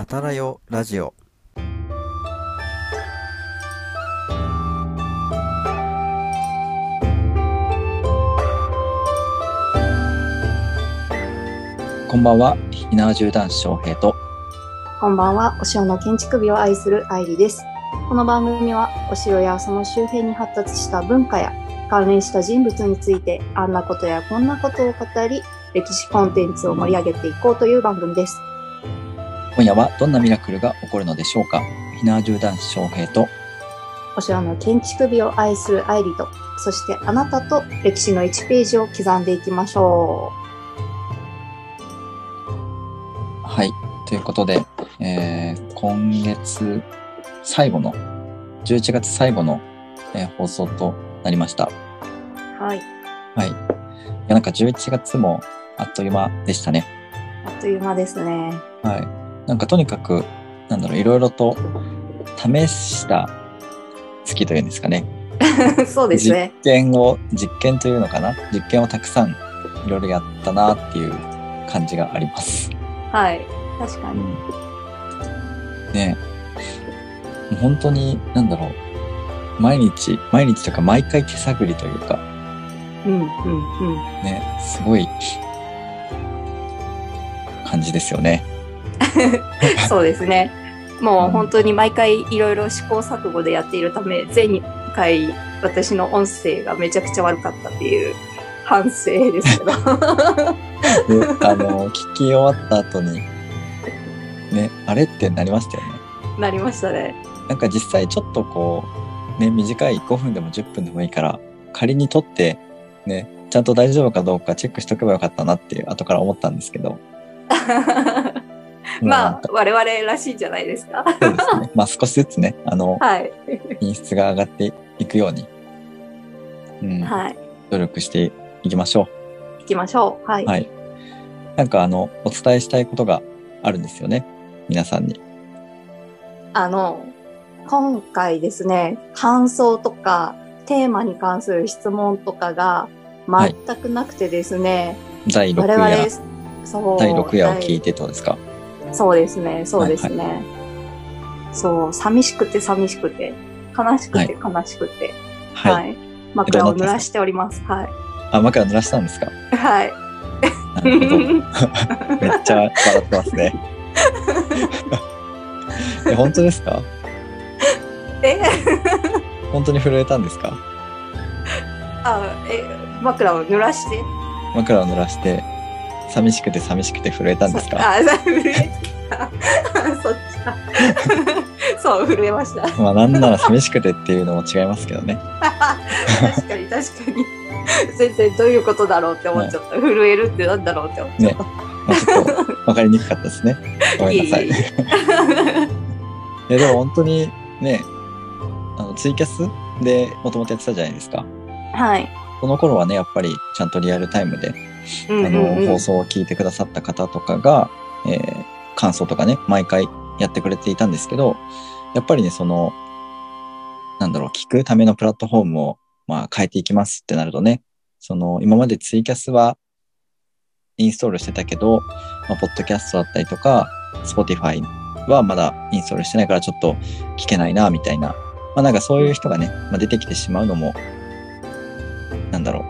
あたらよラジオこんばんは、ひなわじゅ翔平と、こんばんは、お城の建築美を愛する愛理です。この番組は、お城やその周辺に発達した文化や関連した人物について、あんなことやこんなことを語り、歴史コンテンツを盛り上げていこうという番組です。今夜はどんなミラクルが起こるのでしょうか？ひなわじゅう男子翔平と、お城の建築美を愛する愛理と、そしてあなたと歴史の1ページを刻んでいきましょはい、ということで、えー今月最後の、11月最後の、えー放送となりました。う。はい。はい。いや、なんか11月もあっという間でしたね。あっという間ですね。はい。なんかとにかく、なんだろう、いろいろと試した月というんですかね。そうですね。実験を、実験というのかな？実験をたくさんいろいろやったなっていう感じがあります。はい。確かに。ねえもう本当に、なんだろう。毎日、毎日とか毎回手探りというか、うん、うん、うん。ね、すごい感じですよね。そうですね。もう本当に毎回いろいろ試行錯誤でやっているため、前回私の音声がめちゃくちゃ悪かったっていう反省ですけど。で、あの、聞き終わった後に、ね、あれってなりましたよね。なりましたね。なんか実際ちょっとこう、ね、短い5分でも10分でもいいから、仮に撮って、ね、ちゃんと大丈夫かどうかチェックしとけばよかったなっていう後から思ったんですけど。まあ我々らしいんじゃないですか。そうですね。まあ少しずつね、あの、はい。品質が上がっていくように、うん、はい。努力していきましょ行きましょう。はい。う。はい。なんかあの、お伝えしたいことがあるんですよね。皆さんに。あの、今回ですね、感想とか、テーマに関する質問とかが全くなくてですね、第6我々夜、、そう。第6夜を聞第いてどうですか？そうですね、そうですね。そう、寂しくて寂しくて、悲しくて悲しくて、はい。はい。枕を濡らしております。はい。あ、枕濡らしたんですか？はい。めっちゃ笑ってますね。え、本当ですか？え、本当に震えたんですか？あ、え、枕を濡らして？枕を濡らして、寂しくて寂しくて震えたんですか？あ、震えた。そっちか。そう、震えました。まあなんなら寂しくてっていうのも違いますけどね。確かに確かに。全然どういうことだろうって思っちゃった。震えるってなんだろうって思っちゃっまあ、ちょっと分かりにくかったですね。ごた。めんなさい。いやでも本当にね、あのツイキャスでもともとやってたじゃないですか。はい。その頃はね、やっぱりちゃんとリアルタイムでうんあの、放送を聞いてくださった方とかが、えー感想とかね、毎回やってくれていたんですけど、やっぱりね、その、なんだろう、聞くためのプラットフォームを、まあ、変えていきますってなるとね、その、今までツイキャスはインストールしてたけど、まあ、ポッドキャストだったりとか、 Spotify はまだインストールしてないからちょっと聞けないな、みたいな。まあ、なんかそういう人がね、まあ、出てきてしまうのも、なんだろ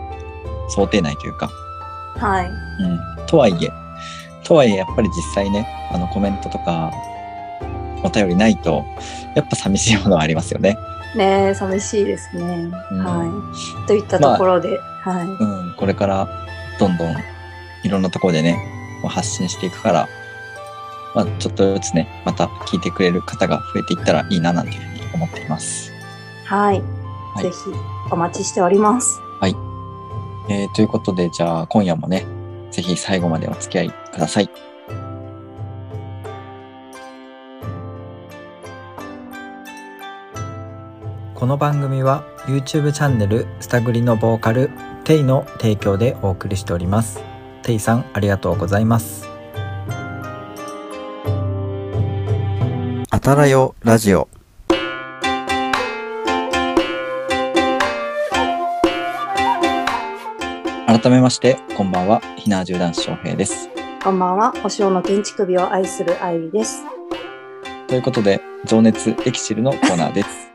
う、想定内というか、はい。うん。とはいえ、とはいえ、やっぱり実際ね、あの、コメントとか、お便りないと、やっぱ寂しいものはありますよね。ねえ、寂しいですね。うんはい。といったところで、はい。うん。これから、どんどん、いろんなところでね、発信していくから、まあ、ちょっとずつね、また聞いてくれる方が増えていったらいいな、なんていうふうに思っています。はい。はいぜひ、お待ちしております。えーということで、じゃあ、今夜もね、ぜひ最後までお付き合いください。この番組は YouTube チャンネルスタグリのボーカルテイの提供でお送りしております。テイさんありがとうございます。あたらよラジオ改めまして、こんばんは、ひなわじゅう男子翔平です。こんばんは、お城の建築美を愛する愛理です。ということで、情熱エキシルのコーナーです。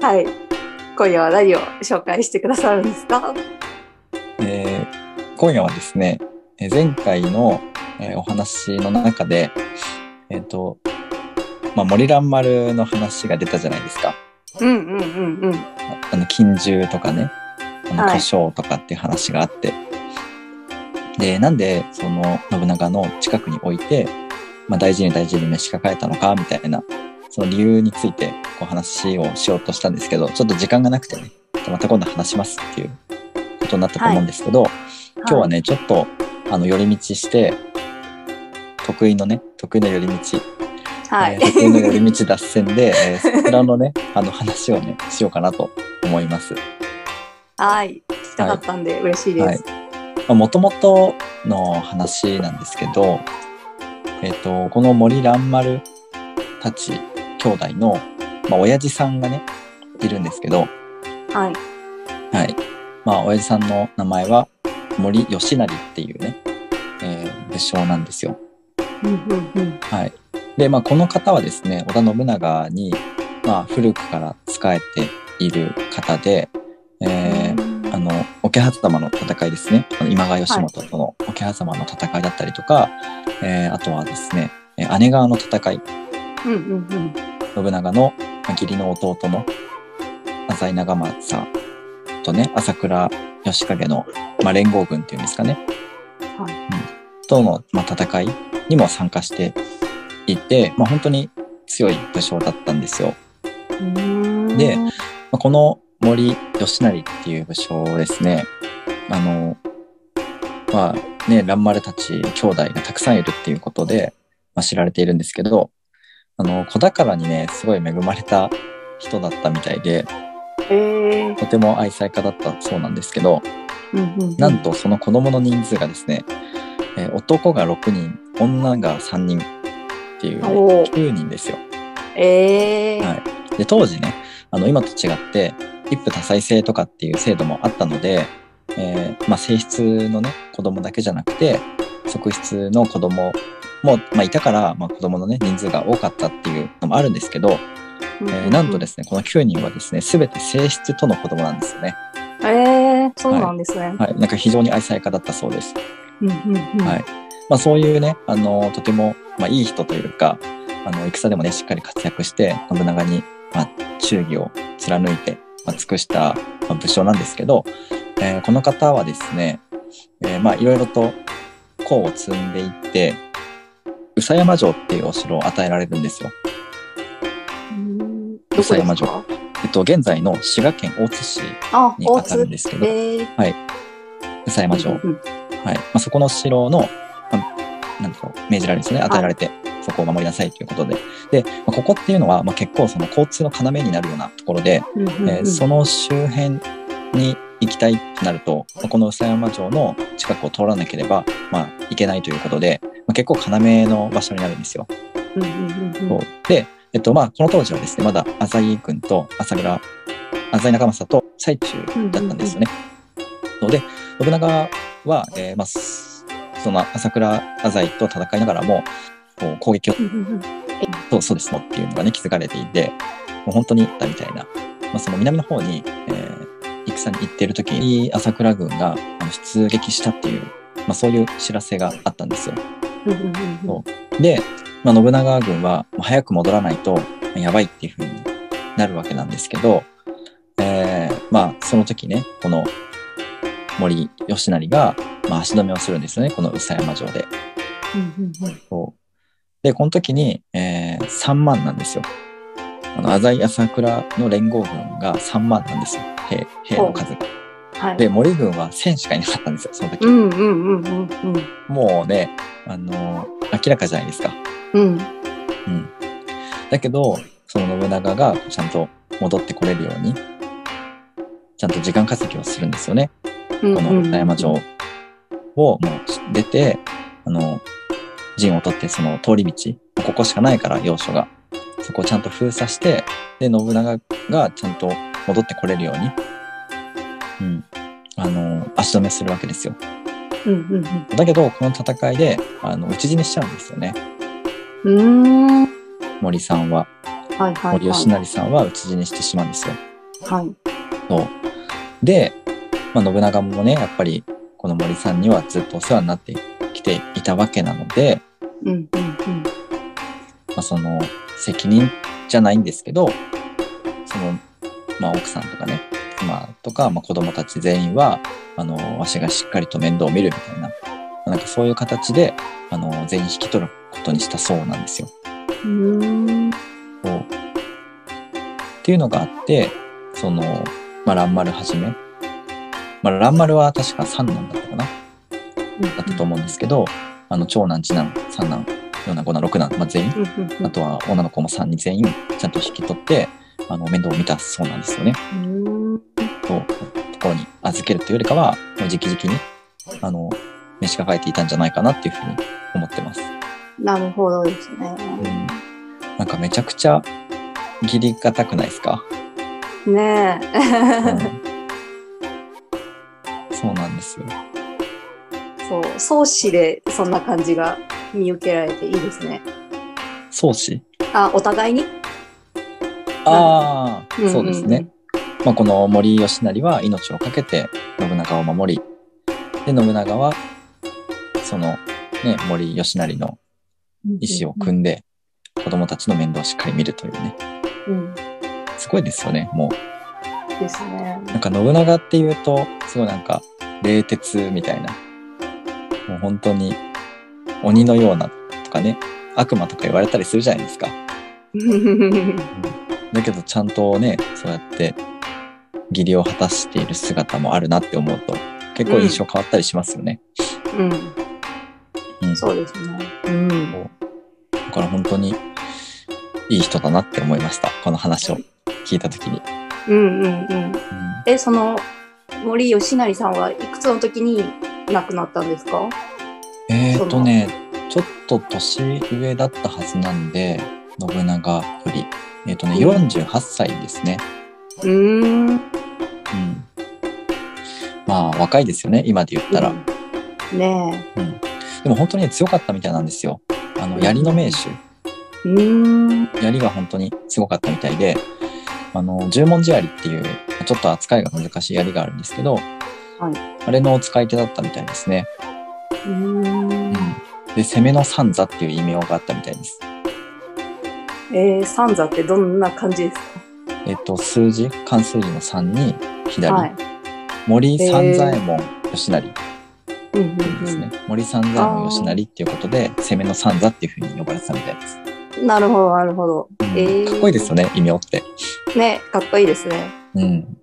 はい。今夜は何を紹介してくださるんですか？えー今夜はですね、えー前回の、えーお話の中で、えっ、と、まあ、森蘭丸の話が出たじゃないですか。うんうんうんうん。あの、金獣とかね、あの、はい胡椒とかっていう話があって。で、なんで、その、信長の近くに置いて、まあ、大事に大事に召し抱えたのか、みたいな、その理由について、こう話をしようとしたんですけど、ちょっと時間がなくてね、また今度話しますっていうことになったと思うんですけど、今日はね、ちょっと、あの、寄り道して、得意のね、得意の寄り道、はい。えー得意の寄り道脱線で、えーそちらのね、あの話をね、しようかなと思います。はい。聞きたかったんで嬉しいです。もともとの話なんですけど、えっ、と、この森蘭丸たち兄弟の、まあ、親父さんがね、いるんですけど、はい。はい。まあ、親父さんの名前は森吉成っていうね、えー武将なんですよ。はい。で、まあ、この方はですね、織田信長に、まあ、古くから仕えている方で、えーあの、桶狭間の戦いですね。今川義元との桶狭間の戦いだったりとか、えーあとはですね、えー姉川の戦い、うんうんうん。信長のまあ義理の弟の浅井長政とね、朝倉義景の、まあ、連合軍っていうんですかね。はいうんとの、まあ、戦いにも参加していて、まあ、本当に強い武将だったんですよ。でまあこの森吉成っていう武将ですね、あの、まあね、蘭丸たち兄弟がたくさんいるっていうことで、まあ、知られているんですけど、あの、子宝にね、すごい恵まれた人だったみたいで、えー。とても愛妻家だったそうなんですけど、うんうんうん。なんとその子供の人数がですね、えー男が6人、女が3人っていう、ね、おー。9人ですよ。えー。はい。で、当時ね、あの、今と違って、一夫多妻制とかっていう制度もあったので、えーまあ、正室のね、子供だけじゃなくて、側室の子供も、まあ、いたから、まあ、子供のね、人数が多かったっていうのもあるんですけど、えーなんとですね、この9人はですね、すべて正室との子供なんですよね。えー、そうなんですね。はい。なんか非常に愛妻家だったそうです。うんうんうんはい。まあ、そういうね、あの、とても、まあ、いい人というか、あの、戦でもね、しっかり活躍して、信長に、まあ、忠義を貫いて、まあ、尽くした、まあ、武将なんですけど、えーこの方はですね、えーまあ、いろいろと功を積んでいって、宇佐山城っていうお城を与えられるんですよ。うんどこです山か？えっと、現在の滋賀県大津市あ、に当たるんですけど、えー宇佐山城。うんうんはい。まあ、そこの城の、まあ、なんだろう、命じられるんですよね。与えられて、そこを守りなさいということで。で、まあ、ここっていうのは、まあ、結構その交通の要になるようなところで、うんうんうんえーその周辺に行きたいってなると、まあこの宇佐山城の近くを通らなければ、まあ、行けないということで、まあ、結構要の場所になるんですよ。うんうんうんうんそうで、えっと、まあ、この当時はですね、まだ浅井軍と朝倉、浅井長政と最中だったんですよね。ので、信長は、えーまあ、すその朝倉浅井と戦いながらも、こう攻撃をそうそうですもっていうのがね、気づかれていて、もう本当にだみたいな、まあ、その南の方に、えー戦に行っている時に朝倉軍があの出撃したっていう、まあ、そういう知らせがあったんですよ。そう。で、まあ、信長軍は早く戻らないとまあやばいっていう風になるわけなんですけど、えーまあその時ね、この森吉成が、まあ、足止めをするんですよね、この宇佐山城で。で、この時に、えー3万なんですよ。あの、浅井朝倉の連合軍が3万なんですよ。兵、兵の数が。はい。で、森軍は1000しかいなかったんですよ、その時。うんうんうんうんもうね、あのー明らかじゃないですか。うん。うんうん。だけど、その信長がちゃんと戻ってこれるように、ちゃんと時間稼ぎをするんですよね。うんこの宇佐山城をもう出て、あの、陣を取ってその通り道、ここしかないから要所が。そこをちゃんと封鎖して、で、信長がちゃんと戻ってこれるように、うん。あの、足止めするわけですよ。うんうんうんだけど、この戦いで、あの、討ち死にしちゃうんですよね。うーん。はい森さんは、はいはい。森吉成さんは討ち死にしてしまうんですよ。はい。そう。で、まあ、信長もね、やっぱりこの森さんにはずっとお世話になってきていたわけなので、うんうんうん。まあ、その責任じゃないんですけど、その、まあ、奥さんとかね、妻とか、まあ、子供たち全員は、あの、わしがしっかりと面倒を見るみたいな、まあなんかそういう形で、あの、全員引き取ることにしたそうなんですよ。うーん。そうっていうのがあって、その、まあ、蘭丸はじめ、まあ、蘭丸は確か三男だったかなだったと思うんですけど、あの、長男、次男、三男、四男、五男、六男、まあ、全員、あとは女の子も3人全員ちゃんと引き取って、あの、面倒を見たそうなんですよね。うーん。そう、ところに預けるというよりかは、もう直々に、あの、召し抱えていたんじゃないかなっていうふうに思ってます。なるほどですね。うん。なんかめちゃくちゃ、義理がたくないですか、ねうえ。ん、そうなんですよ。そう、創始でそんな感じが見受けられていいですね。宗師あ、お互いに？ああ、んんんそうですね。。まあ、この森吉成は命を懸けて信長を守り、で、信長は、その、ね、森吉成の意思を組んで、子供たちの面倒をしっかり見るというね。うん。すごいですよね。もですね。う、なんか信長っていうと、すごいなんか、冷徹みたいな。もう本当に、鬼のようなとかね、悪魔とか言われたりするじゃないですか。だけどちゃんとね、そうやって義理を果たしている姿もあるなって思うと、結構印象変わったりしますよね。うん。うんそうですね。うん。だから本当にいい人だなって思いました。この話を聞いたときに。うんうんうん。うんえ、その、森吉成さんはいくつの時に亡くなったんですか？えーとね、ちょっと年上だったはずなんで、信長より。えーとね、うん48歳ですね。うーん。うん。まあ、若いですよね、今で言ったら。ねうん。でも本当に強かったみたいなんですよ。あの、槍の名手。え。うーん。槍が本当にすごかったみたいで、あの、十文字槍っていう、ちょっと扱いが難しい槍があるんですけど、はいあれの使い手だったみたいですね。うーん。で、攻めの三座っていう異名があったみたいです。えー、三座ってどんな感じですか？えっと、数字、漢数字の3に左、はい。森三左衛門吉成うんうんですね。森三左衛門吉成っていうことで、攻めの三座っていうふうに呼ばれてたみたいです。うん。なるほど、なるほど。うんえーかっこいいですよね、異名って。ねかっこいいですね。うん。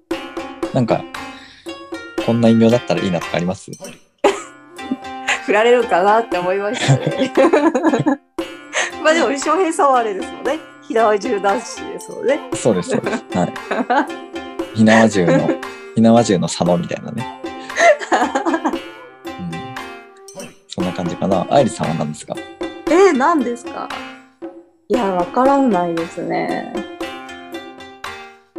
なんか、こんな異名だったらいいなとかあります？振られるかなって思いましたね。まあでも、翔平さんはあれですもんね。ひなわ銃男子ですもんね。そうです、そうです。はい。火縄銃の、火縄銃の佐野みたいなね。うん。そんな感じかな。愛理さんは何ですか？えー、何ですか？いや、わからないですね。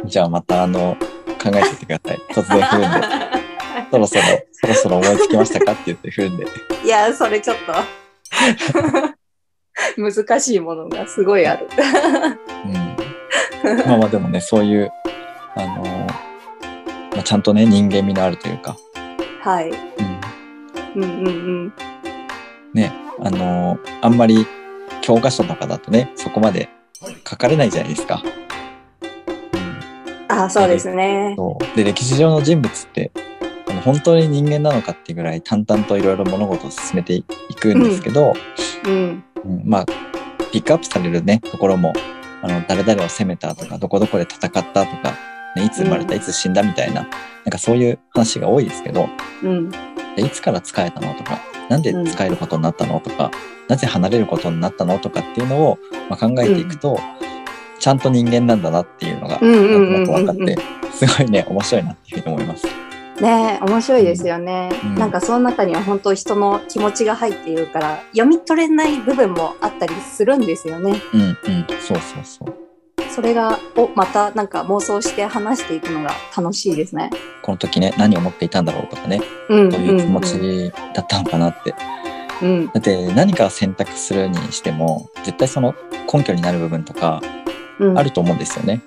じゃあまたあの、考えててください。突然振るんで。そろそろ、そろそろ思いつきましたかって言って振るんで。いや、それちょっと 難しいものがすごいある。うん。まあまあでもね、そういう、あのーまあ、ちゃんとね、人間味のあるというか、はい。うん。うんうんうん。ね、あのーあんまり教科書とかだとね、そこまで書かれないじゃないですか。うん。あ、そうですね。で、歴史上の人物って、あの本当に人間なのかっていうぐらい淡々といろいろ物事を進めていくんですけど、うん。うんまあ、ピックアップされるね、ところも、あの、誰々を攻めたとか、どこどこで戦ったとか、ね、いつ生まれた、うんいつ死んだみたいな、なんかそういう話が多いですけど、うん。でいつから使えたのとか、なんで使えることになったのとか、なぜ離れることになったのとかっていうのを、まあ、考えていくと、ちゃんと人間なんだなっていうのが、うんうんうんうんなんとなく分かって、すごいね、面白いなっていうふうに思います。ねえ面白いですよね、うんなんかその中には本当人の気持ちが入っているから読み取れない部分もあったりするんですよねうんうん、そうそうそう。それがをまたなんか妄想して話していくのが楽しいですねこの時ね、何を思っていたんだろうとかね、うんどういう気持ちだったのかなって、うん。だって何かを選択するにしても、絶対その根拠になる部分とかうん。あると思うんですよね。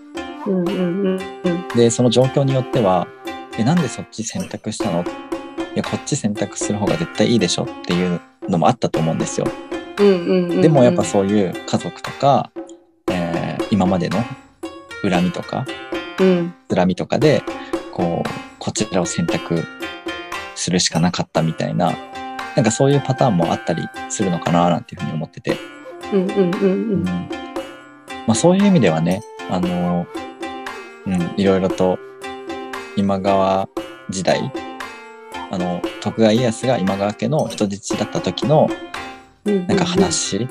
うんうんうんうん。で、その状況によっては、え、なんでそっち選択したの？いや、こっち選択する方が絶対いいでしょ？っていうのもあったと思うんですよ。うんうんうんうん。でもやっぱそういう家族とか、えー今までの恨みとか、うん。恨みとかで、こう、こちらを選択するしかなかったみたいな、なんかそういうパターンもあったりするのかななんていうふうに思ってて。うんうんうんううんん。まあそういう意味ではね、あの、うん、いろいろと今川時代、あの、徳川家康が今川家の人質だった時のうん。なんか話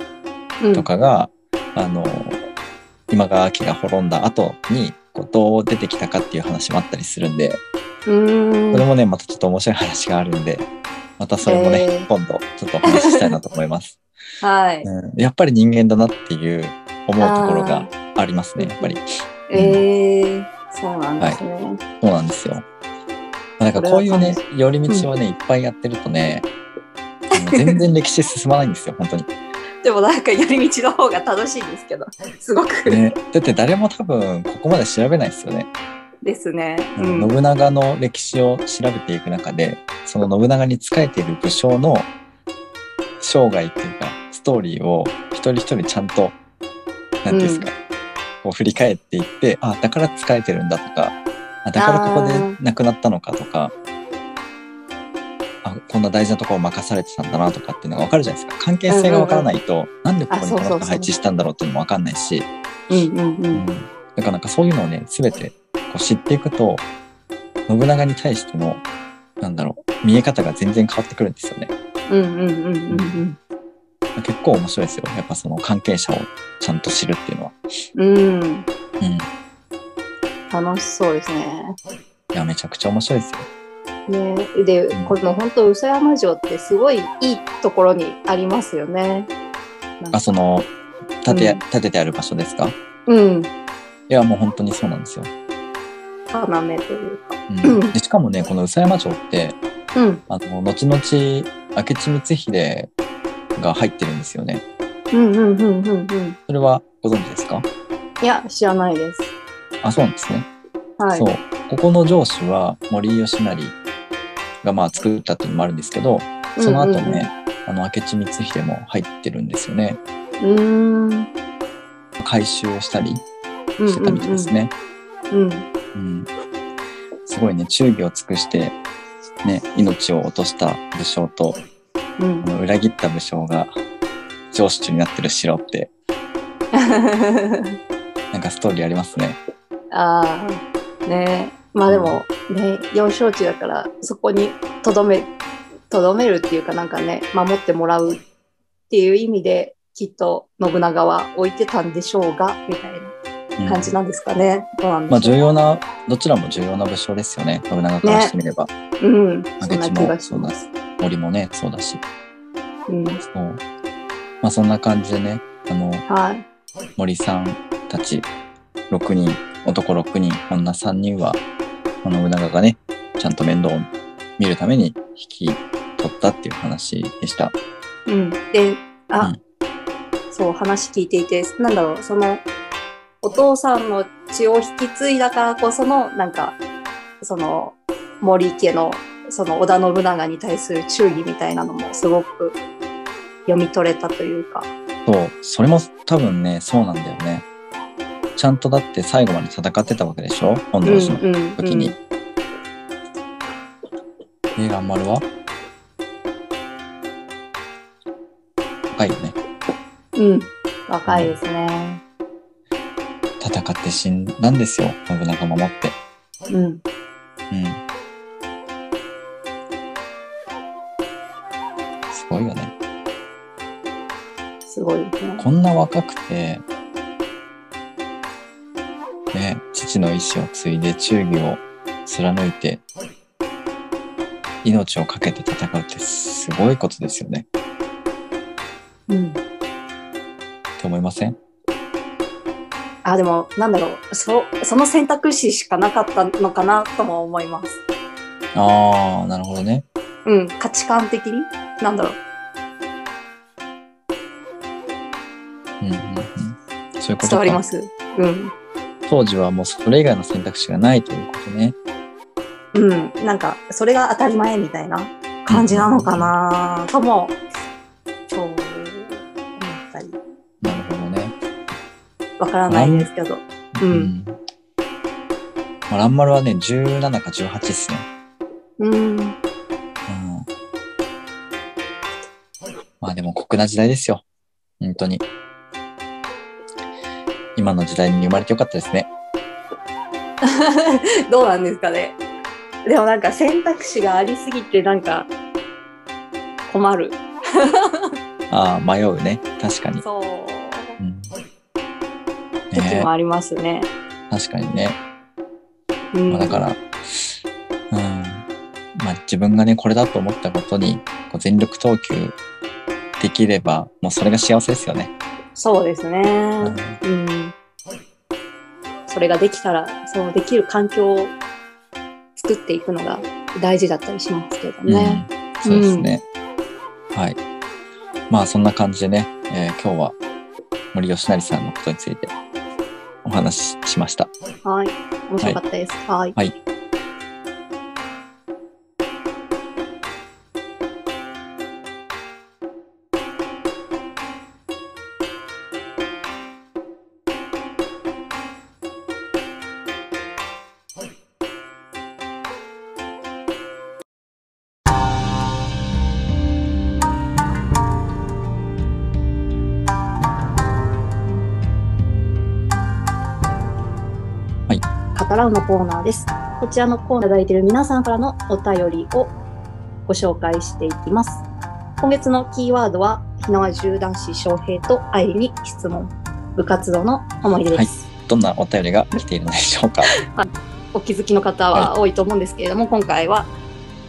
うんとかが、あの、今川家が滅んだ後に、こうどう出てきたかっていう話もあったりするんで、うーん。これもね、またちょっと面白い話があるんで、またそれもね、へー今度ちょっとお話ししたいなと思います。はい。うん、やっぱり人間だなっていう思うところがありますね、やっぱり。ええそうなんですね。そうなんですよ。なんかこういうね、寄り道をね、いっぱいやってるとね、全然歴史進まないんですよ、本当に。でもなんか寄り道の方が楽しいんですけど、すごく。ね、だって誰も多分ここまで調べないですよね。ですね。うん。信長の歴史を調べていく中で、その信長に仕えている武将の生涯っていうか、ストーリーを一人一人ちゃんと、なんていうんですか、こう振り返っていって、あ、だから仕えてるんだとか、あだからここで亡くなったのかとか、あ、こんな大事なところを任されてたんだなとかっていうのが分かるじゃないですか。関係性が分からないと、なんでここにこの人配置したんだろうっていうのも分かんないし、うんうんううんん。だからなんかそういうのをね、すべてこう知っていくと、信長に対しての、なんだろう、見え方が全然変わってくるんですよね。うんうんうんうんうん。結構面白いですよ。やっぱその関係者をちゃんと知るっていうのは。うん。うん。楽しそうですね。いや、めちゃくちゃ面白いですよ。ね、で、これも本当、嘘山城ってすごいいいところにありますよね。あ、その、建て、うん建ててある場所ですか？うん。いや、もう本当にそうなんですよ。要というか。うん、でしかもね、この宇佐山城って、うん。あの、後々、明智光秀が入ってるんですよね。うんうんうんうんうん。それはご存知ですか？いや、知らないです。あ、そうなんですね。はい。そう。ここの城主は森吉成がまあ作ったっていうのもあるんですけど、その後ね、あの、明智光秀も入ってるんですよね。うん。回収したりうんしてたみたいですね。うん。うん。すごいね、忠義を尽くして、ね、命を落とした武将と、うん。裏切った武将が城主になってる城って、なんかストーリーありますね。ああ、ねまあでも、ね、幼少期だから、そこにとどめ、とどめるっていうかなんかね、守ってもらうっていう意味で、きっと信長は置いてたんでしょうが、みたいうんな感じなんですかね。どうなんまあ。重要な、どちらも重要な武将ですよね。信長からしてみれば。うん、そんな気がします。森もね、そうだし。うん、そう。まあそんな感じでね、あの、はい。森さんたち6人、男6人、女3人は、あの信長がね、ちゃんと面倒を見るために引き取ったっていう話でした。うん。で、あ、うんそう、話聞いていて、なんだろう、その、お父さんの血を引き継いだからこその、なんか、その、森家の、その織田信長に対する忠義みたいなのもすごく読み取れたというか。そう、それも多分ね、そうなんだよね。ちゃんとだって最後まで戦ってたわけでしょ？本能寺のん時に。えー、あんまるは若いよね。うん。うん。若いですね。戦って死んだんですよ。信長守って。うん。うん。ごいよね。すごいね。こんな若くて、ね、父の意志を継いで忠義を貫いて、命を懸けて戦うってすごいことですよね。うん。って思いません？あ、でも、なんだろう、そ、その選択肢しかなかったのかなとも思います。ああ、なるほどね。うん、価値観的になんだろう。うんうんうん。そういうこと伝わります？うん。当時はもうそれ以外の選択肢がないということね。うん、なんかそれが当たり前みたいな感じなのかなとも、そう思ったり。なるほどね。わからないですけど。うん。うんまあ、ランマルはね、17か18っすね。うん。まあでも酷な時代ですよ。本当に。今の時代に生まれてよかったですね。どうなんですかね。でもなんか選択肢がありすぎてなんか困る。ああ、迷うね。確かに。そう。うん、時ねもありますね。確かにね。うんまあ、だから、うん。まあ自分がね、これだと思ったことにこう全力投球できれば、もうそれが幸せですよね。そうですね。うんうん。それができたら、そうできる環境を作っていくのが大事だったりしますけどね。うん、そうですね。はい。まあそんな感じでね、えー今日は森吉成さんのことについてお話ししました。はい。面白かったです。はい。はい。らうのコーナーです。こちらのコーナーいただいている皆さんからのお便りをご紹介していきます。今月のキーワードは、日野川縦男子翔平と愛理に質問。部活動の思い出です。どんなお便りが来ているのでしょうか。お気づきの方は多いと思うんですけれども、今回は、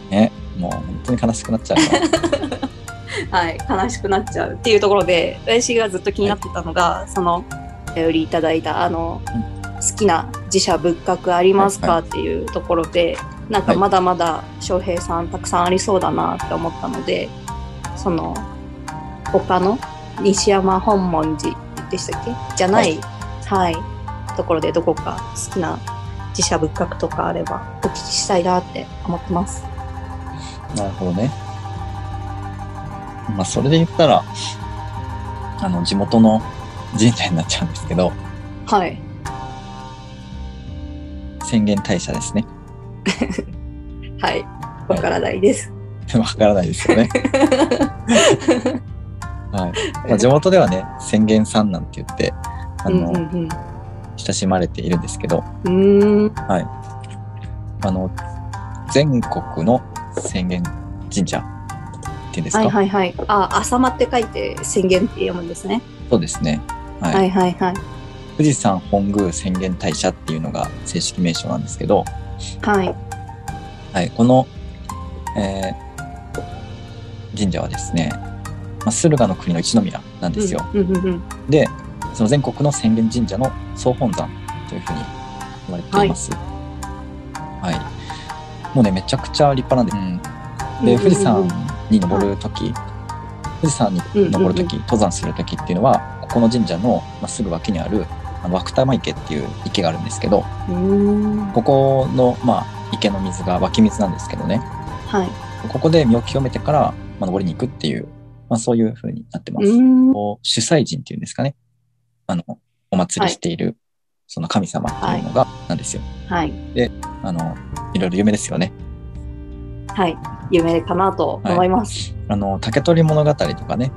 ね、もう本当に悲しくなっちゃうな。はい、悲しくなっちゃうっていうところで、私がずっと気になってたのが、その、お便りいただいた、あの、好きな自社仏閣ありますか、はいっていうところで、なんかまだまだ翔平さんたくさんありそうだなって思ったので、その、他の西山本門寺でしたっけ？じゃない、はい、ところでどこか好きな自社仏閣とかあればお聞きしたいなって思ってます。なるほどね。まあそれで言ったら、あの地元の神社になっちゃうんですけど、はい。宣言大社ですね。はい。わからないです。わからないですよね。はい。まあ、地元ではね、宣言さんなんて言って、あうんの、うん親しまれているんですけど、うん。うーん。あの、全国の宣言神社っていうんですか、はいはいはい。あ、朝間って書いて宣言って読むんですね。そうですね。はい。はいはいはい。富士山本宮宣言大社っていうのが正式名称なんですけど、はい。はい、この、えー神社はですね、まあ、駿河の国の一宮なんですよ。うんうんうんうん。で、その全国の宣言神社の総本山というふうに言われています。はい。もうね、めちゃくちゃ立派なんです。うん、で、富士山に登るとき、富士山に登るとき、登山するときっていうのは、ここの神社の、まあ、すぐ脇にある、涌玉池っていう池があるんですけど。ここの、まあ、池の水が湧き水なんですけどね、はい。ここで身を清めてから、まあ、登りに行くっていう、まあ、そういう風になってます。主催人っていうんですかね。あの、お祭りしている、その神様っていうのが、なんですよ。はい。あの、いろいろ有名ですよね。はい。有名かなと思います。あの、竹取物語とかね、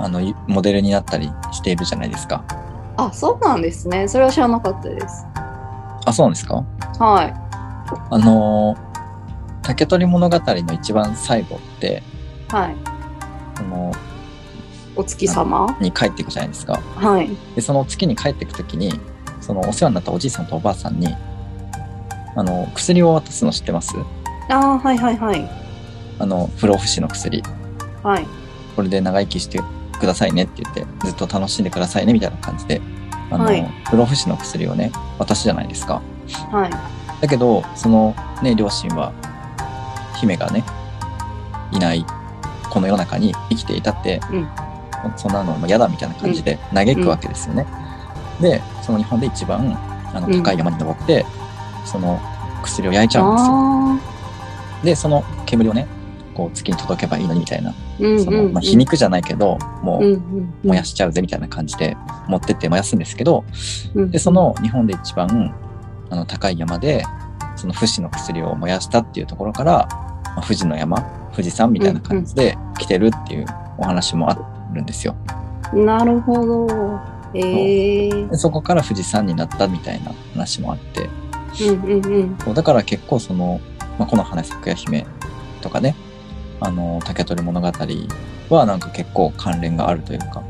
あの、いモデルになったりしているじゃないですか。あ、そうなんですね。それは知らなかったです。あ、そうなんですか？はあの、竹取物語の一番最後って、い。はい。その、お月様？に帰っていくじゃないですか。はい。で、その月に帰っていくときに、そのお世話になったおじいさんとおばあさんに、あの、薬を渡すの知ってます？ああ、はいはいはい。あの、不老不死の薬。はい。これで長生きしてくださいねって言って、ずっと楽しんでくださいねみたいな感じで、あの、はい不老不死の薬をね、渡すじゃないですか。はい。だけど、そのね、両親は、姫がね、いない、この世の中に生きていたって、うんそんなのも嫌だみたいな感じで嘆くわけですよね。で、その日本で一番あのうん高い山に登って、その薬を焼いちゃうんですよ。あで、その煙をね、こう月に届けばいいのにみたいな、そのまあ、皮肉じゃないけど、もう燃やしちゃうぜみたいな感じで持ってって燃やすんですけど、うんで、その日本で一番あの高い山で、その不死の薬を燃やしたっていうところから、まあ、富士の山、富士山みたいな感じで来てるっていうお話もあるんですよ。なるほど。ええでそこから富士山になったみたいな話もあって、うんうんうん。だから結構その、まあ、この花咲夜姫とかね、あの、竹取物語はなんか結構関連があるというか、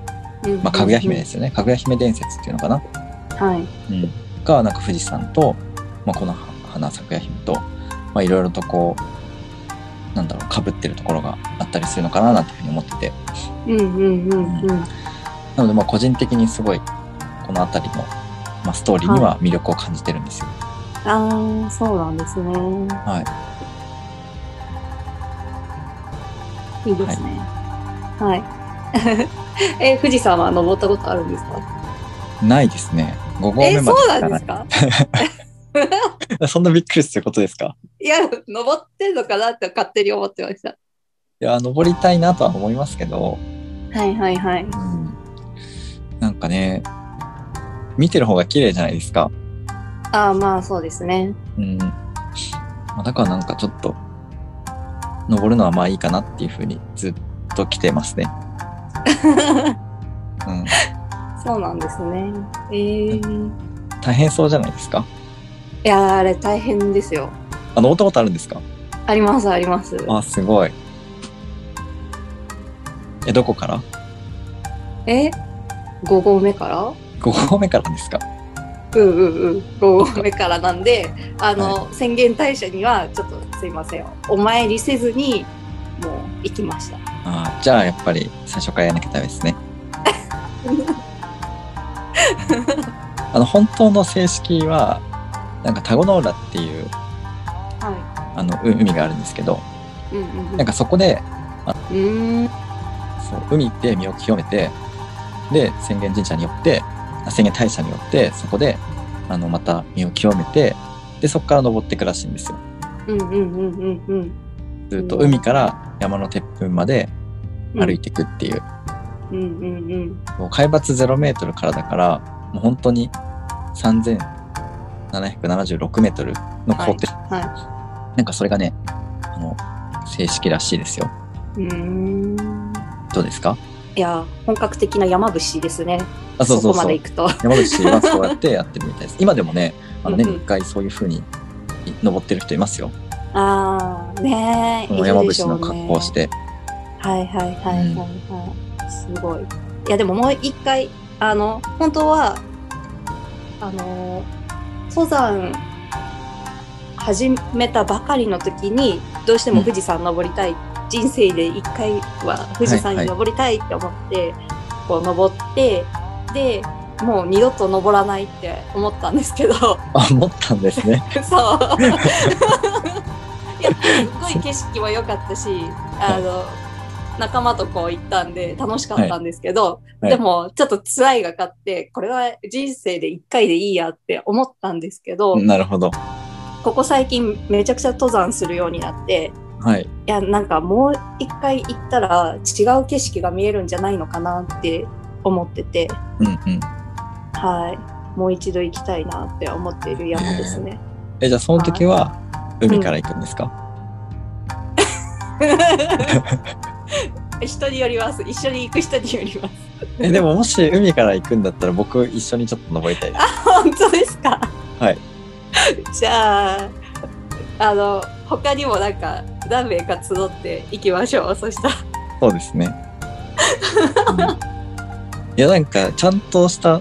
まあ、かぐや姫ですよね。かぐや姫伝説っていうのかな。はい。うん。が、なんか富士山と、まあ、この花咲夜姫と、まあ、いろいろとこう、なんだろう、被ってるところがあったりするのかななんていうふうに思ってて。うんうんうんうん。なので、まあ、個人的にすごい、この辺りの、まあ、ストーリーには魅力を感じてるんですよ。ああ、そうなんですね。はい。いいですね。はい。え、富士山は登ったことあるんですか？ないですね。5合え、目まそうでなんですか？か そんなびっくりすることですか？いや、登ってんのかなって勝手に思ってました。いや、登りたいなとは思いますけど、はいはいはい。うん。なんかね、見てる方が綺麗じゃないですか。ああ、まあそうですね。うん。まあだからなんかちょっと、登るのはまあいいかなっていうふうにずっと来てますね。うん。そうなんですね。えー、大変そうじゃないですか？いやーあれ大変ですよ。あ、登ったことあるんですか？ありますあります。あ、すごい。え、どこから？え ?5 合目から ?5 合目からですか？うんうんうん。5合目からなんで、あの、宣言大社にはちょっとすいません。お参りせずに、もう行きました。あじゃあやっぱり最初からやらなきゃダメですね。あの、本当の正式は、なんか田子の浦っていう、はあの、う海があるんですけど、い。うんうんうん。なんかそこで、うーん。そう、海で身を清めて、で、浅間神社によって、あ浅間大社によって、そこで、あの、また身を清めて、で、そこから登っていくらしいんですよ。うんうんうんうんうん。ずっと海から山のてっぺんまで歩いていくっていう。うんうんうん。もう海抜0メートルからだから、もう本当に3776メートルの高低、はなんかそれがね、あの、正式らしいですよ。い。うーん。どうですか？いや、本格的な山伏ですね。あ、そうそうそうこまで行。くと。山口はそうやってやってるみたいです。今でもね、あの年うんうんに一回そういう風に登ってる人いますよ。ああ、ねえ。山伏の格好をし。て。はいはいはいはいはい。すごい。いやでももう一回、あの、本当は、あの、登山始めたばかりの時に、どうしても富士山登りたい。人生で一回は富士山に登りたいって思って、こう登って、で、もう二度と登らないって思ったんですけど、あ、思ったんですね。そう。いや、すっごい景色も良かったし、あの、仲間とこう行ったんで楽しかったんですけど、はいでもちょっと辛いが勝って、これは人生で一回でいいやって思ったんですけど、なるほど。ここ最近めちゃくちゃ登山するようになって、はい。いや、なんかもう一回行ったら違う景色が見えるんじゃないのかなって思ってて、うんうん。はい。もう一度行きたいなって思っている山ですね。え、じゃあその時は海から行くんですか、人によります。一緒に行く人によります。え、でももし海から行くんだったら僕一緒にちょっと登りたいです。本当ですか？はい。じゃあ、あの、他にもなんか何名か集っていきましょう。そしたら。そうですね。うんいや、なんかちゃんとした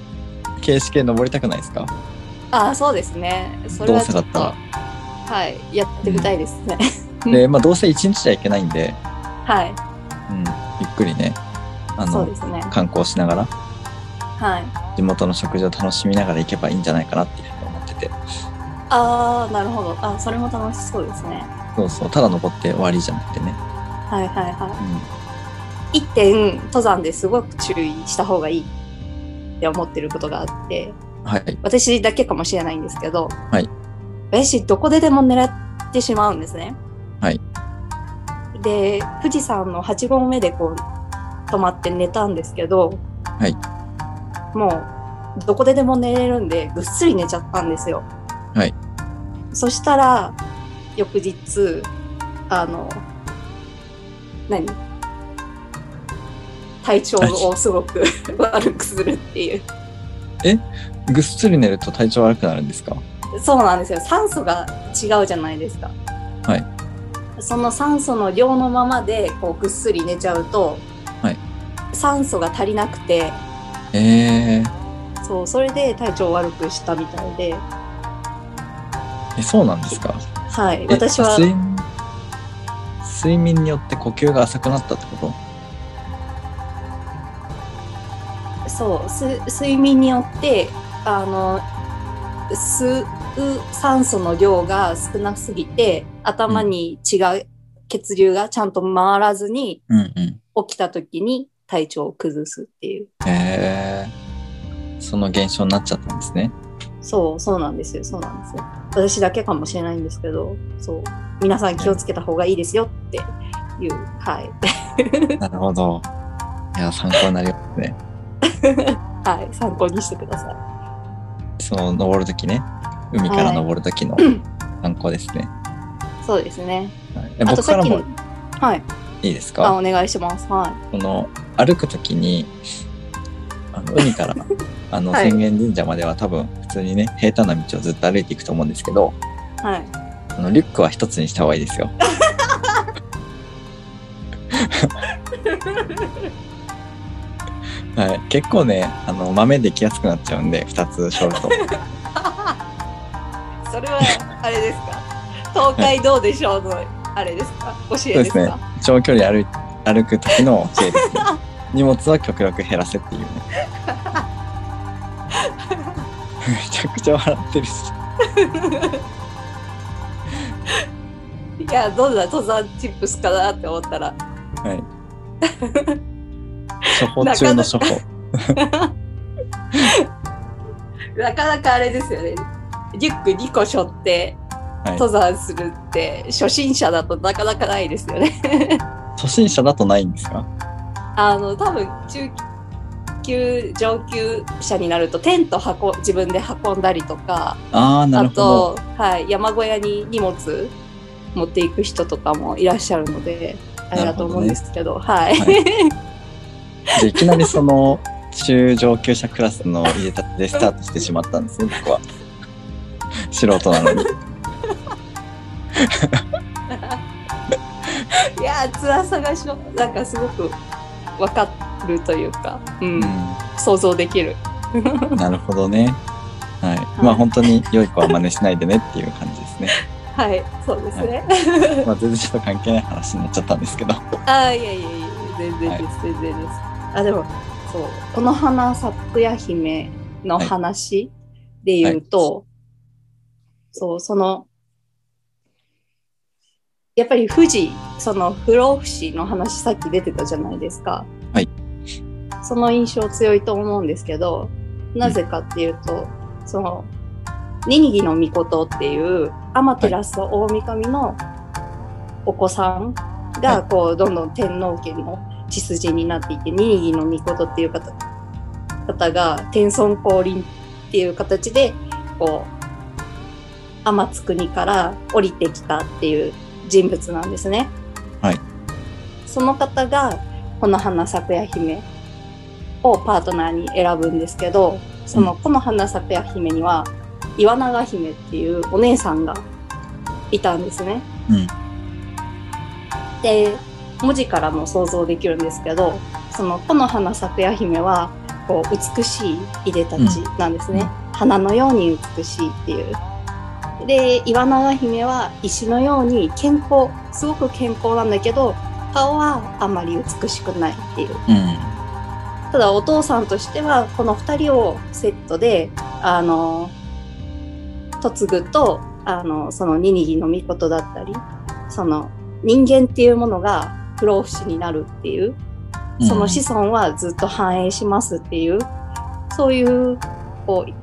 形式で登りたくないですか？ああ、そうですね。それはちょっと、どうせだったはい、やってみたいですね。で、まあどうせ一日じゃいけないんで、はい、うん、ゆっくりね、あのそうで、すね。観光しながら、はい。地元の食事を楽しみながら行けばいいんじゃないかなっていうふうに思ってて。ああ、なるほど。あそれも楽しそうですね。そうそう、ただ登って終わりじゃなくてね。はいはいはう一点登山ですごく注意した方がいいって思ってることがあってはい。私だけかもしれないんですけど、はい私どこででも狙ってしまうんですね。はい。で富士山の8合目でこう泊まって寝たんですけど、はい。もうどこででも寝れるんでぐっすり寝ちゃったんですよ。はい。そしたら翌日あの何？体調をすごく 悪くするっていう。ぐっすり寝ると体調悪くなるんですか？そうなんですよ。酸素が違うじゃないですか。はい。その酸素の量のままでこうぐっすり寝ちゃうと、はい酸素が足りなくて、えー、そうそれで体調を悪くしたみたいで、え、そうなんですか？はい。え私は睡眠によって呼吸が浅くなったってこと？そうす睡眠によってあの吸う酸素の量が少なすぎて頭に血が、血流がちゃんと回らずにうんうん。起きた時に体調を崩すっていう。えー、その現象になっちゃったんですね。そう、そうなんですよ、そうなんですよ。私だけかもしれないんですけど、そう、皆さん気をつけた方がいいですよっていう、はい。なるほど。いや、参考になりますね。はい、参考にしてください。その登るときね、海から登るときの 参考ですね。そうですね。はいえあとさっきの僕からも、はい、いいですあ、かお願いします。はこの歩くときにあの海から あのはい浅間神社までは多分普通にね平坦な道をずっと歩いていくと思うんですけどい、はい。あのリュックは一つにした方がいいですよ。はい、結構ねあの豆できやすくなっちゃうんで2つしょるとそれは、あれですか？東海道でしょうの、あれですか？教そうえですか？ですね。長距離歩い歩く時の知恵ですね。荷物は極力減らせっていうね。めちゃくちゃ笑ってるし。いや、どんな登山チップスかなって思ったら、はい処方中の処方 なかなかあれですよね。リュック2個背負ってはい。登山するって、初心者だとなかなかないですよね。初心者だとないんですか？あの、多分中級、上級者になるとテント運自分で運んだりとか、ああなあるほど。と、はい、山小屋に荷物持っていく人とかもいらっしゃるので、あれだと思うんですけど、はい。はいじゃあいきなりその中上級者クラスの入れたてでスタートしてしまったんですね僕は。素人なのに。いやー、辛さがしょ、なんかすごくわかるというか、うん、想像できる。う んなるほどね。はい。まあ本当に良い子は真似しないでねっていう感じですね。はい、そうですね。まあ全然ちょっと関係ない話になっちゃったんですけど。ああ、いやいやいや、全然です、全然です。あ、でも、そう、この花咲夜姫の話で言うと、そう、その、やっぱり富士、その不老不死の話さっき出てたじゃないですか。はい。その印象強いと思うんですけど、なぜかっていうと、その、ニニギの御事っていう、天照大神のお子さんが、こう、どんどん天皇家の血筋になっていて、ニニギの御事っていう方方が、天孫降臨っていう形で、こう、天津国から降りてきたっていう人物なんですね。はい。その方が、この花咲夜姫をパートナーに選ぶんですけど、その、この花咲夜姫には、岩永姫っていうお姉さんがいたんですね。うんで、文字からも想像できるんですけど、その、この花咲夜姫は、こう、美しいいでたちなんですね。花のように美しいっていう。で、岩永姫は石のように健康、すごく健康なんだけど、顔はあまり美しくないっていう。うんただお父さんとしてはこの2人をセットであの嫁ぐとあのそのニニギの御事だったりその人間っていうものが不老不死になるっていうその子孫はずっと繁栄しますっていう、そういうこう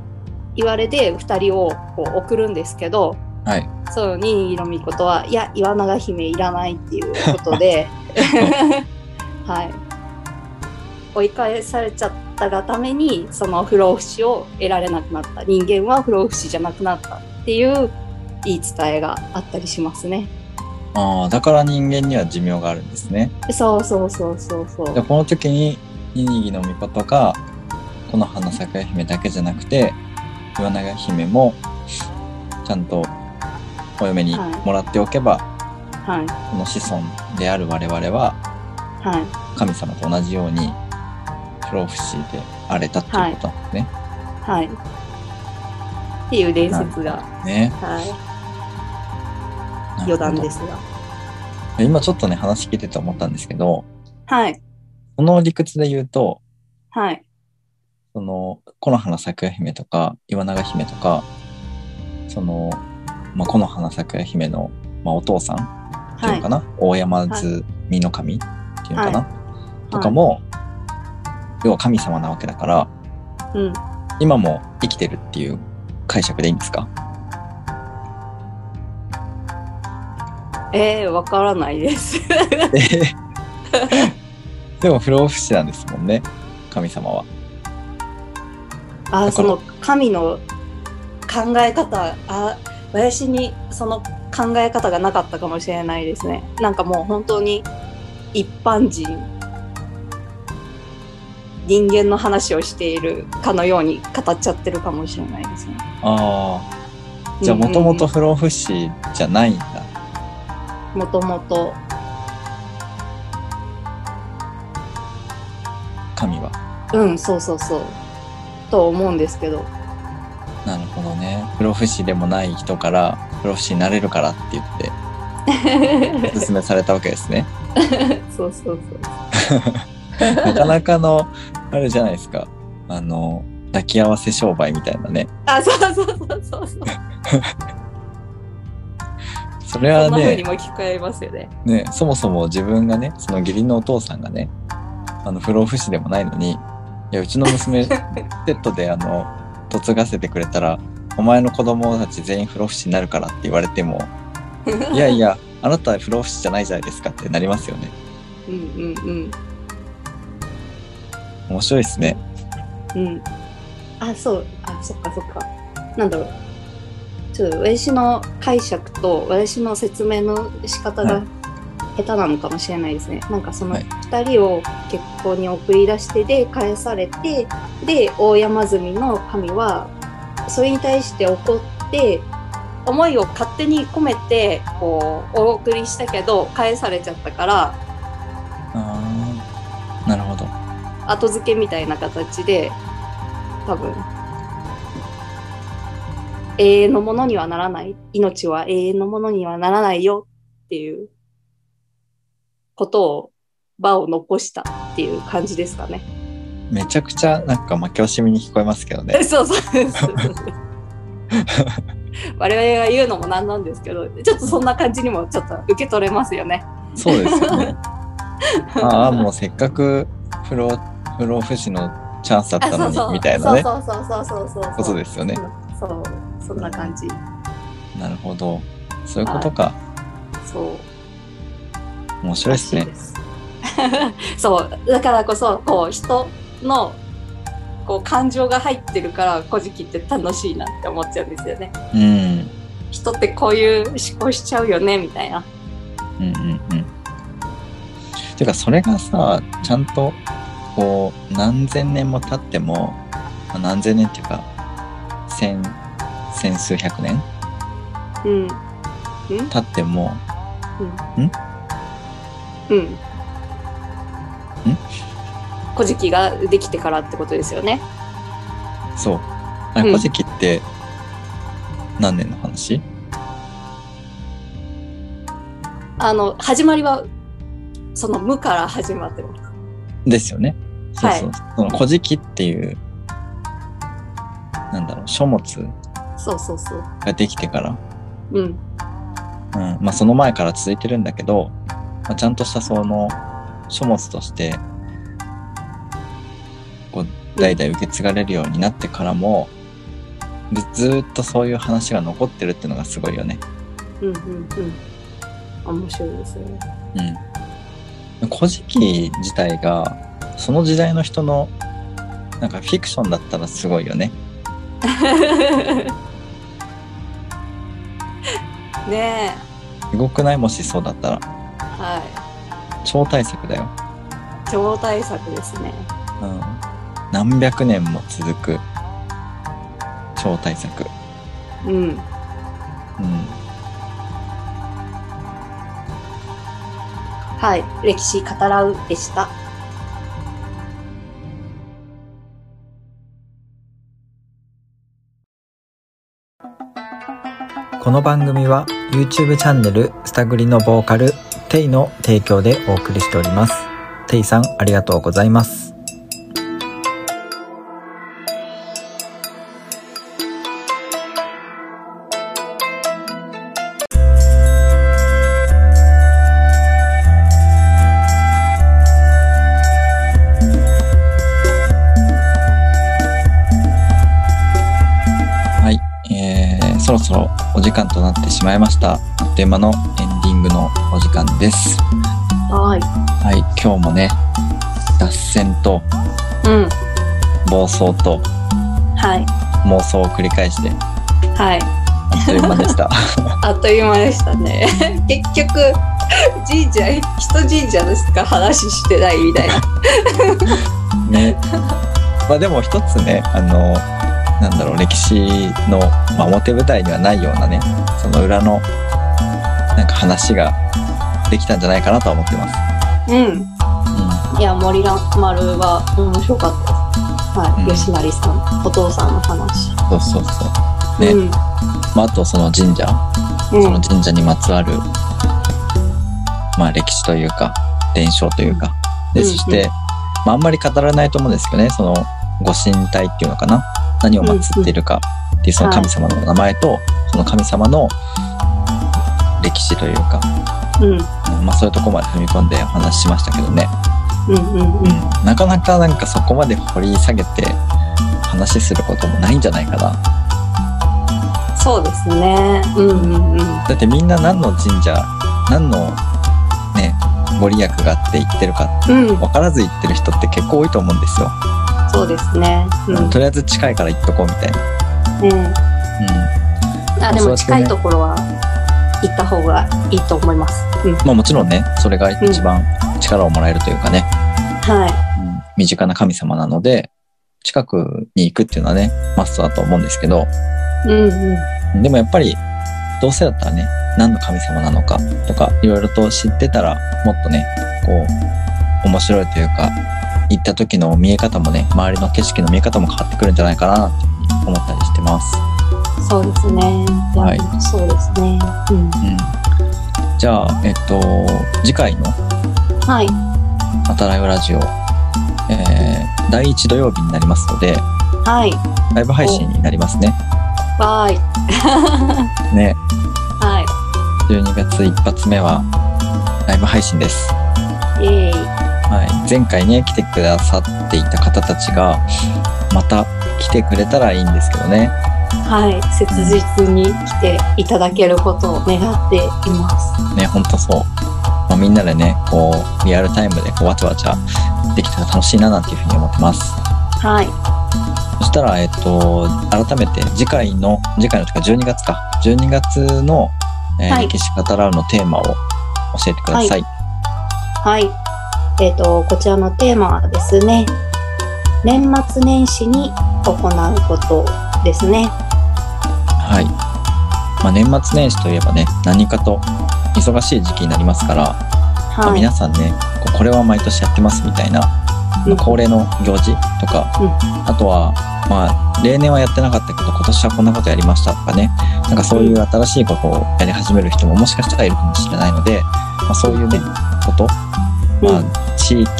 言われで2人をこう送るんですけどはい。そのニニの御事はいや岩永姫いらないっていうことで、はい、追い返されちゃったがためにその不老不死を得られなくなった人間は不老不死じゃなくなったっていう言い伝えがあったりしますね。ああ、だから人間には寿命があるんですね。そうそうそうそうそう。でこの時に、ニニギの御事が、この花咲夜姫だけじゃなくて、岩永姫も、ちゃんとお嫁にもらっておけば、はいこの子孫である我々は、はい神様と同じように、不老不死であれたっていうことなんですね。はい。っていう伝説が、ね。はい、余談ですが。今ちょっとね、話聞いてて思ったんですけど、はい。この理屈で言うと、はい。その、木の花咲夜姫とか、岩永姫とか、その、まあ、木の花咲夜姫の、まあ、お父さんっていうはいのかな、大山津美の神っていうのかな、はとかも、要は神様なわけだから、うん。今も生きてるっていう解釈でいいんですか？えー、わからないです。え でも不老不死なんですもんね、神様は。あその神の考え方あ私にその考え方がなかったかもしれないですねなんかもう本当に一般人人間の話をしているかのように語っちゃってるかもしれないですねああ、じゃあもともと不老不死じゃないんだ。もともと神は。うんそうそうそうと思うんですけどなるほどね。不老不死でもない人から不老不死になれるからって言って お勧めされたわけですね。そうそうそう なかなかの、あれじゃないですか。あの、抱き合わせ商売みたいなね。あそうそうそうそうそうそれはね、も聞こえますよね。ね、そもそも自分がね、その義理のお父さんがね、あの、不老不死でもないのに、いや、うちの娘、セットであの、嫁がせてくれたら、お前の子供たち全員不老不死になるからって言われても、いやいや、あなたは不老不死じゃないじゃないですかってなりますよね。うんうん面白いですね。うんうん。あそう。あそっかそっか。なんだろうちょっと私の解釈と私の説明の仕方はが下手なのかもしれないですね、なんかそのはい。2人を結婚に送り出してで返されてで大山積の神はそれに対して怒って思いを勝手に込めてこうお送りしたけど返されちゃったからなるほど。後付けみたいな形で多分永遠のものにはならない命は永遠のものにはならないよっていうことを場を残したっていう感じですかね。めちゃくちゃなんか負け惜しみに聞こえますけどね。そうそうそう我々が言うのもなんなんですけどちょっとそんな感じにもちょっと受け取れますよね。そうですよね。ああ、もうせっかく不老不老不死のチャンスだったのにみたいなね。そうそうそうそうそうそうことですよね。そうそんな感じ。なるほど。そういうことか。そう面白いですね。す。そうだからこそこう人のこう感情が入ってるから「古事記」って楽しいなって思っちゃうんですよね。うん。人ってこういう思考しちゃうよねみたいな。うんうんうん。ていうかそれがさ、ちゃんとこう何千年も経っても、まあ何千年っていうか、千、千数百年？うん。経っても、うん。うん。古事記ができてからってことですよね。そう。あれ、うん古事記って何年の話、あの始まりはその無から始まってます。ですよね。そうそう。はその古事記っていう、なんだろう、書物そうそうそう。ができてから、うん。うん、まあその前から続いてるんだけど、まあ、ちゃんとしたその書物としてこう代々受け継がれるようになってからも、でずーっとそういう話が残ってるっていうのがすごいよね。うんうんうん。面白いですね。うん。古事記自体がその時代の人のなんかフィクションだったらすごいよね。ねすごくない？もしそうだったらえ。は超大作だよ。い。超大作ですね。うん。何百年も続く超大作。うん。うん。はい。歴史語らうでした。この番組は YouTube チャンネルスタグリのボーカルテイの提供でお送りしております。テイさんありがとうございます。した。あっという間のエンディングのお時間です。はい。はい。今日もね、脱線とうん。暴走とはい。妄想を繰り返して、はい。あっという間でした。あっという間でしたね。結局、神社、人神社ですか？話してないみたいな。ね。まあでも一つね、あの、なんだろう、歴史の、まあ、表舞台にはないようなね、その裏の、話ができたんじゃないかなとは思ってます。うん。いや、森蘭丸は面白かったです。はい。うん吉成さん、お父さんの話。うん。そうそうそう。ねうん。まああとその神社、うんその神社にまつわる、まあ歴史というか、伝承というか。で、うんそして、まああんまり語らないと思うんですけどね、そのご神体っていうのかな。何を祀っているかっていうその神様の名前と、その神様の歴史というか、うん。うんまあそういうとこまで踏み込んでお話ししましたけどね。うんうんうん。なかなかなんかそこまで掘り下げて話することもないんじゃないかな。そうですね。うんうんうん。だってみんな何の神社、何のね、ご利益があって言ってるかうん、分からず言ってる人って結構多いと思うんですよ。そうですね。うん。とりあえず近いから行っとこうみたいな。うん。うやってねも近いところは行った方がいいと思います。うん。まあもちろんね、それが一番力をもらえるというかね、はうん身近な神様なので、近くに行くっていうのはね、マストだと思うんですけど、い。うんうん。でもやっぱり、どうせだったらね、何の神様なのかとか、いろいろと知ってたら、もっとね、こう、面白いというか、行った時の見え方もね、周りの景色の見え方も変わってくるんじゃないかな、っていうふうに思ったりしてます。そうですね。はいそうですね。うん。うん。じゃあ、えっと、次回のはい。またライブラジオ、えー、第1土曜日になりますので、はい。ライブ配信になりますね。わーい。ね、は12月一発目はライブ配信です。い。イエーイ。はい、前回ね来てくださっていた方たちがまた来てくれたらいいんですけどねはい。切実に来ていただけることを願っています。ねほんとそう、まあ、みんなでねこうリアルタイムでこうわちゃわちゃできたら楽しいななんていうふうに思ってますはい。そしたらえっと改めて次回の次回のとか12月か12月の、えーはい歴史語らうのテーマを教えてくださいはい。えっ、と、こちらのテーマはですね、年末年始に行うことですね。はい、まあ、年末年始といえばね何かと忙しい時期になりますから、まあはい。皆さんねこれは毎年やってますみたいな、うん。恒例の行事とか、うん。あとはまあ例年はやってなかったけど今年はこんなことやりましたとかねなんかそういう新しいことをやり始める人ももしかしたらいるかもしれないので、まあ、そういうねこと、まうん。あ、地域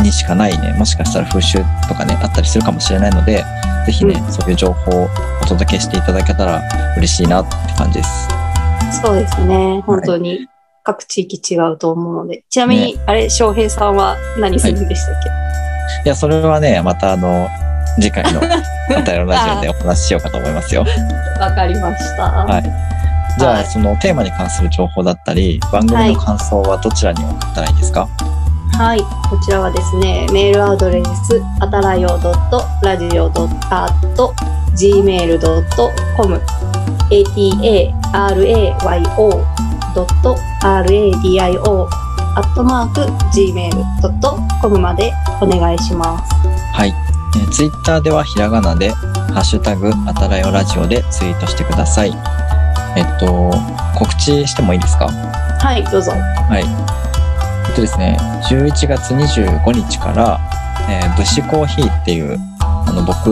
にしかないね。もしかしたら風習とかねあったりするかもしれないのでぜひね、うそういう情報をお届けしていただけたら嬉しいなって感じです。そうですね。本当に各地域違うと思うので。ちなみに、あれ、翔平さんは何するんでしたっけ、い。や、それはね、またあの、次回の あたりのラジオでお話ししようかと思いますよ。わかりました。はい。じゃあ、はい。そのテーマに関する情報だったり、番組の感想はどちらに送ったらいいですか？はい、こちらはですね、メールアドレス、あたらよ .radio.gmail.com atarayo.radio アットマーク gmail.com までお願いします。はい。えー、ツイッターではひらがなで、ハッシュタグ、あたらよラジオでツイートしてください。えっと、告知してもいいですか？はい、どうぞ。はい。えっとですね、11月25日から、えー、ブシコーヒーっていう、あの、僕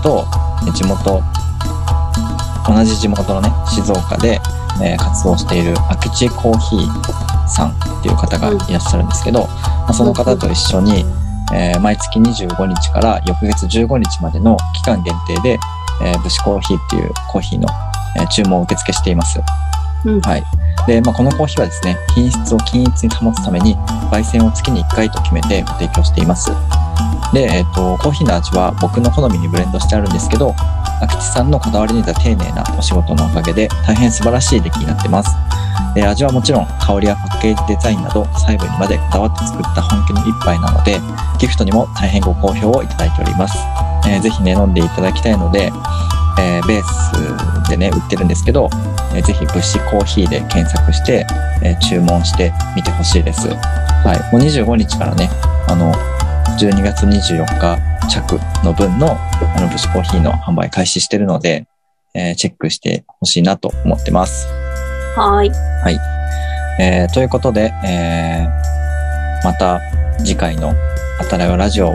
と地元、同じ地元のね、静岡で、えー活動している空き地コーヒーさんっていう方がいらっしゃるんですけど、まあその方と一緒に、えー毎月25日から翌月15日までの期間限定で、えー、ブシコーヒーっていうコーヒーの、えー注文を受け付けしています。うんはい。で、まあ、このコーヒーはですね、品質を均一に保つために、焙煎を月に1回と決めてご提供しています。で、えっ、と、コーヒーの味は僕の好みにブレンドしてあるんですけど、秋地さんのこだわり抜いた丁寧なお仕事のおかげで、大変素晴らしい出来になってます。で味はもちろん、香りやパッケージデザインなど、細部にまでこだわって作った本気の一杯なので、ギフトにも大変ご好評をいただいております。えーぜひね、飲んでいただきたいので、えーベースでね、売ってるんですけど、えーぜひ、ブシコーヒーで検索して、えー注文してみてほしいです。はい。もう25日からね、あの、12月24日着の分の、あの、ブシコーヒーの販売開始してるので、えーチェックしてほしいなと思ってます。はい。えーということで、えーまた次回のあたらよラジオを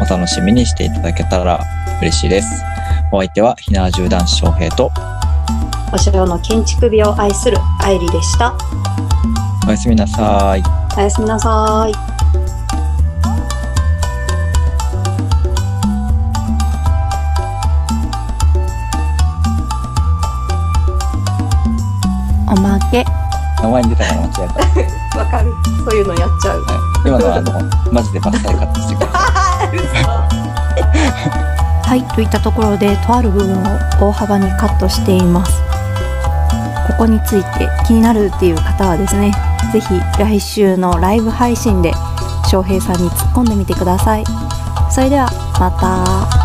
お楽しみにしていただけたら嬉しいです。お相手はひなわ銃男子翔平とお城の建築美を愛する愛理でした。おやすみなさい。おやすみなさい。おまけ名前に出たから間違えた。わかる。そういうのやっちゃう。はい、今のはあの、マジでバッサリカットしてくださ はいといったところでとある部分を大幅にカットしています。ここについて気になるっていう方はですねぜひ来週のライブ配信で翔平さんに突っ込んでみてください。それではまた。